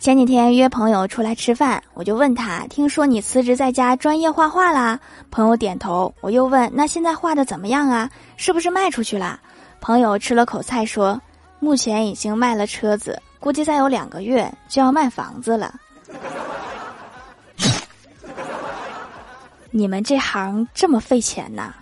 前几天约朋友出来吃饭我就问他听说你辞职在家专业画画啦朋友点头我又问那现在画的怎么样啊？是不是卖出去啦朋友吃了口菜说目前已经卖了车子估计再有两个月就要卖房子了。你们这行这么费钱呐？